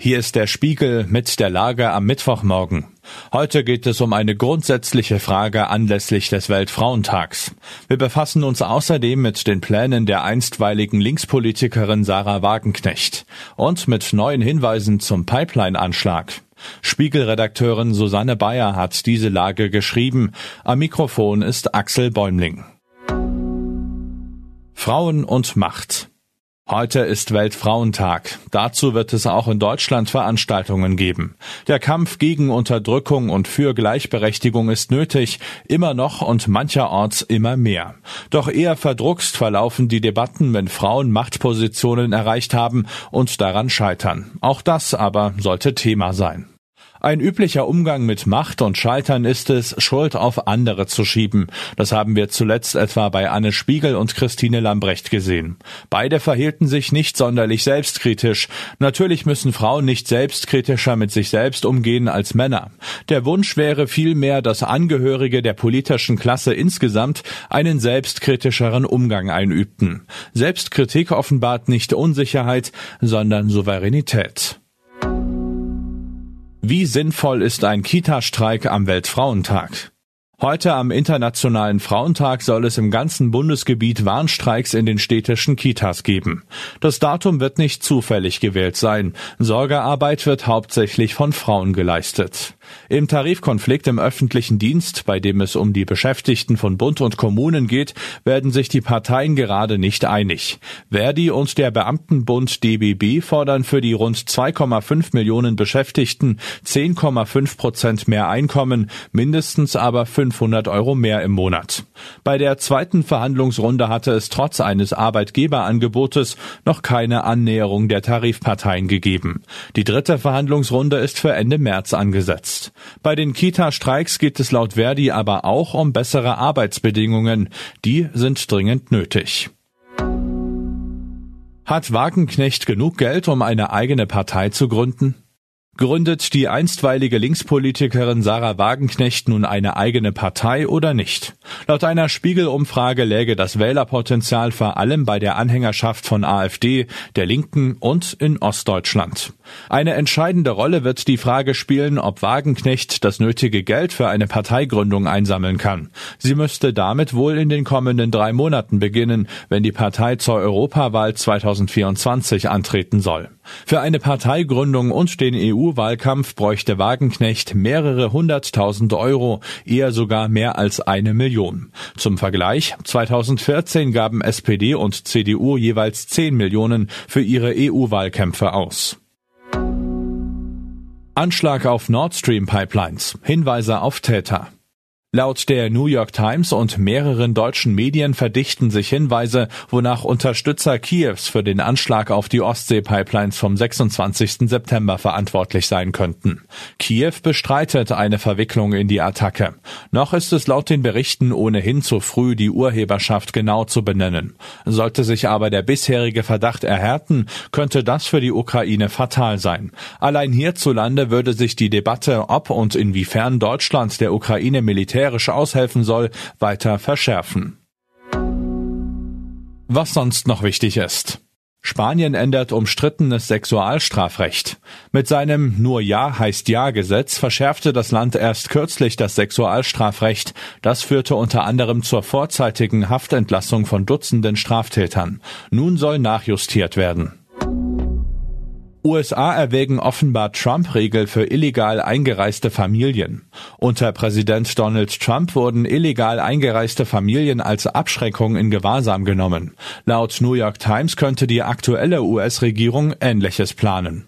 Hier ist der Spiegel mit der Lage am Mittwochmorgen. Heute geht es um eine grundsätzliche Frage anlässlich des Weltfrauentags. Wir befassen uns außerdem mit den Plänen der einstweiligen Linkspolitikerin Sarah Wagenknecht und mit neuen Hinweisen zum Pipeline-Anschlag. Spiegelredakteurin Susanne Bayer hat diese Lage geschrieben. Am Mikrofon ist Axel Bäumling. Frauen und Macht. Heute ist Weltfrauentag. Dazu wird es auch in Deutschland Veranstaltungen geben. Der Kampf gegen Unterdrückung und für Gleichberechtigung ist nötig, immer noch und mancherorts immer mehr. Doch eher verdruckst verlaufen die Debatten, wenn Frauen Machtpositionen erreicht haben und daran scheitern. Auch das aber sollte Thema sein. Ein üblicher Umgang mit Macht und Scheitern ist es, Schuld auf andere zu schieben. Das haben wir zuletzt etwa bei Anne Spiegel und Christine Lambrecht gesehen. Beide verhielten sich nicht sonderlich selbstkritisch. Natürlich müssen Frauen nicht selbstkritischer mit sich selbst umgehen als Männer. Der Wunsch wäre vielmehr, dass Angehörige der politischen Klasse insgesamt einen selbstkritischeren Umgang einübten. Selbstkritik offenbart nicht Unsicherheit, sondern Souveränität. Wie sinnvoll ist ein Kita-Streik am Weltfrauentag? Heute am Internationalen Frauentag soll es im ganzen Bundesgebiet Warnstreiks in den städtischen Kitas geben. Das Datum wird nicht zufällig gewählt sein. Sorgearbeit wird hauptsächlich von Frauen geleistet. Im Tarifkonflikt im öffentlichen Dienst, bei dem es um die Beschäftigten von Bund und Kommunen geht, werden sich die Parteien gerade nicht einig. Verdi und der Beamtenbund DBB fordern für die rund 2,5 Millionen Beschäftigten 10,5 Prozent mehr Einkommen, mindestens aber 500 Euro mehr im Monat. Bei der zweiten Verhandlungsrunde hatte es trotz eines Arbeitgeberangebotes noch keine Annäherung der Tarifparteien gegeben. Die dritte Verhandlungsrunde ist für Ende März angesetzt ist. Bei den Kita-Streiks geht es laut Verdi aber auch um bessere Arbeitsbedingungen. Die sind dringend nötig. Hat Wagenknecht genug Geld, um eine eigene Partei zu gründen? Gründet die einstweilige Linkspolitikerin Sarah Wagenknecht nun eine eigene Partei oder nicht? Laut einer Spiegelumfrage läge das Wählerpotenzial vor allem bei der Anhängerschaft von AfD, der Linken und in Ostdeutschland. Eine entscheidende Rolle wird die Frage spielen, ob Wagenknecht das nötige Geld für eine Parteigründung einsammeln kann. Sie müsste damit wohl in den kommenden drei Monaten beginnen, wenn die Partei zur Europawahl 2024 antreten soll. Für eine Parteigründung und den EU-Wahlkampf bräuchte Wagenknecht mehrere hunderttausend Euro, eher sogar mehr als eine Million. Zum Vergleich, 2014 gaben SPD und CDU jeweils 10 Millionen für ihre EU-Wahlkämpfe aus. Anschlag auf Nord Stream Pipelines. Hinweise auf Täter. Laut der New York Times und mehreren deutschen Medien verdichten sich Hinweise, wonach Unterstützer Kiews für den Anschlag auf die Ostsee-Pipelines vom 26. September verantwortlich sein könnten. Kiew bestreitet eine Verwicklung in die Attacke. Noch ist es laut den Berichten ohnehin zu früh, die Urheberschaft genau zu benennen. Sollte sich aber der bisherige Verdacht erhärten, könnte das für die Ukraine fatal sein. Allein hierzulande würde sich die Debatte, ob und inwiefern Deutschland der Ukraine militär militärisch aushelfen soll, weiter verschärfen. Was sonst noch wichtig ist. Spanien ändert umstrittenes Sexualstrafrecht. Mit seinem Nur Ja heißt Ja Gesetz verschärfte das Land erst kürzlich das Sexualstrafrecht. Das führte unter anderem zur vorzeitigen Haftentlassung von Dutzenden Straftätern. Nun soll nachjustiert werden. USA erwägen offenbar Trump-Regel für illegal eingereiste Familien. Unter Präsident Donald Trump wurden illegal eingereiste Familien als Abschreckung in Gewahrsam genommen. Laut New York Times könnte die aktuelle US-Regierung Ähnliches planen.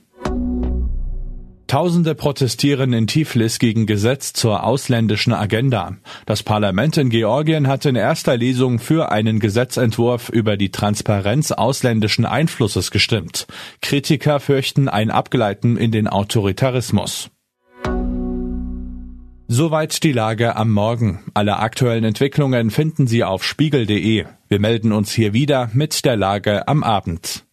Tausende protestieren in Tiflis gegen Gesetz zur ausländischen Agenda. Das Parlament in Georgien hat in erster Lesung für einen Gesetzentwurf über die Transparenz ausländischen Einflusses gestimmt. Kritiker fürchten ein Abgleiten in den Autoritarismus. Soweit die Lage am Morgen. Alle aktuellen Entwicklungen finden Sie auf spiegel.de. Wir melden uns hier wieder mit der Lage am Abend.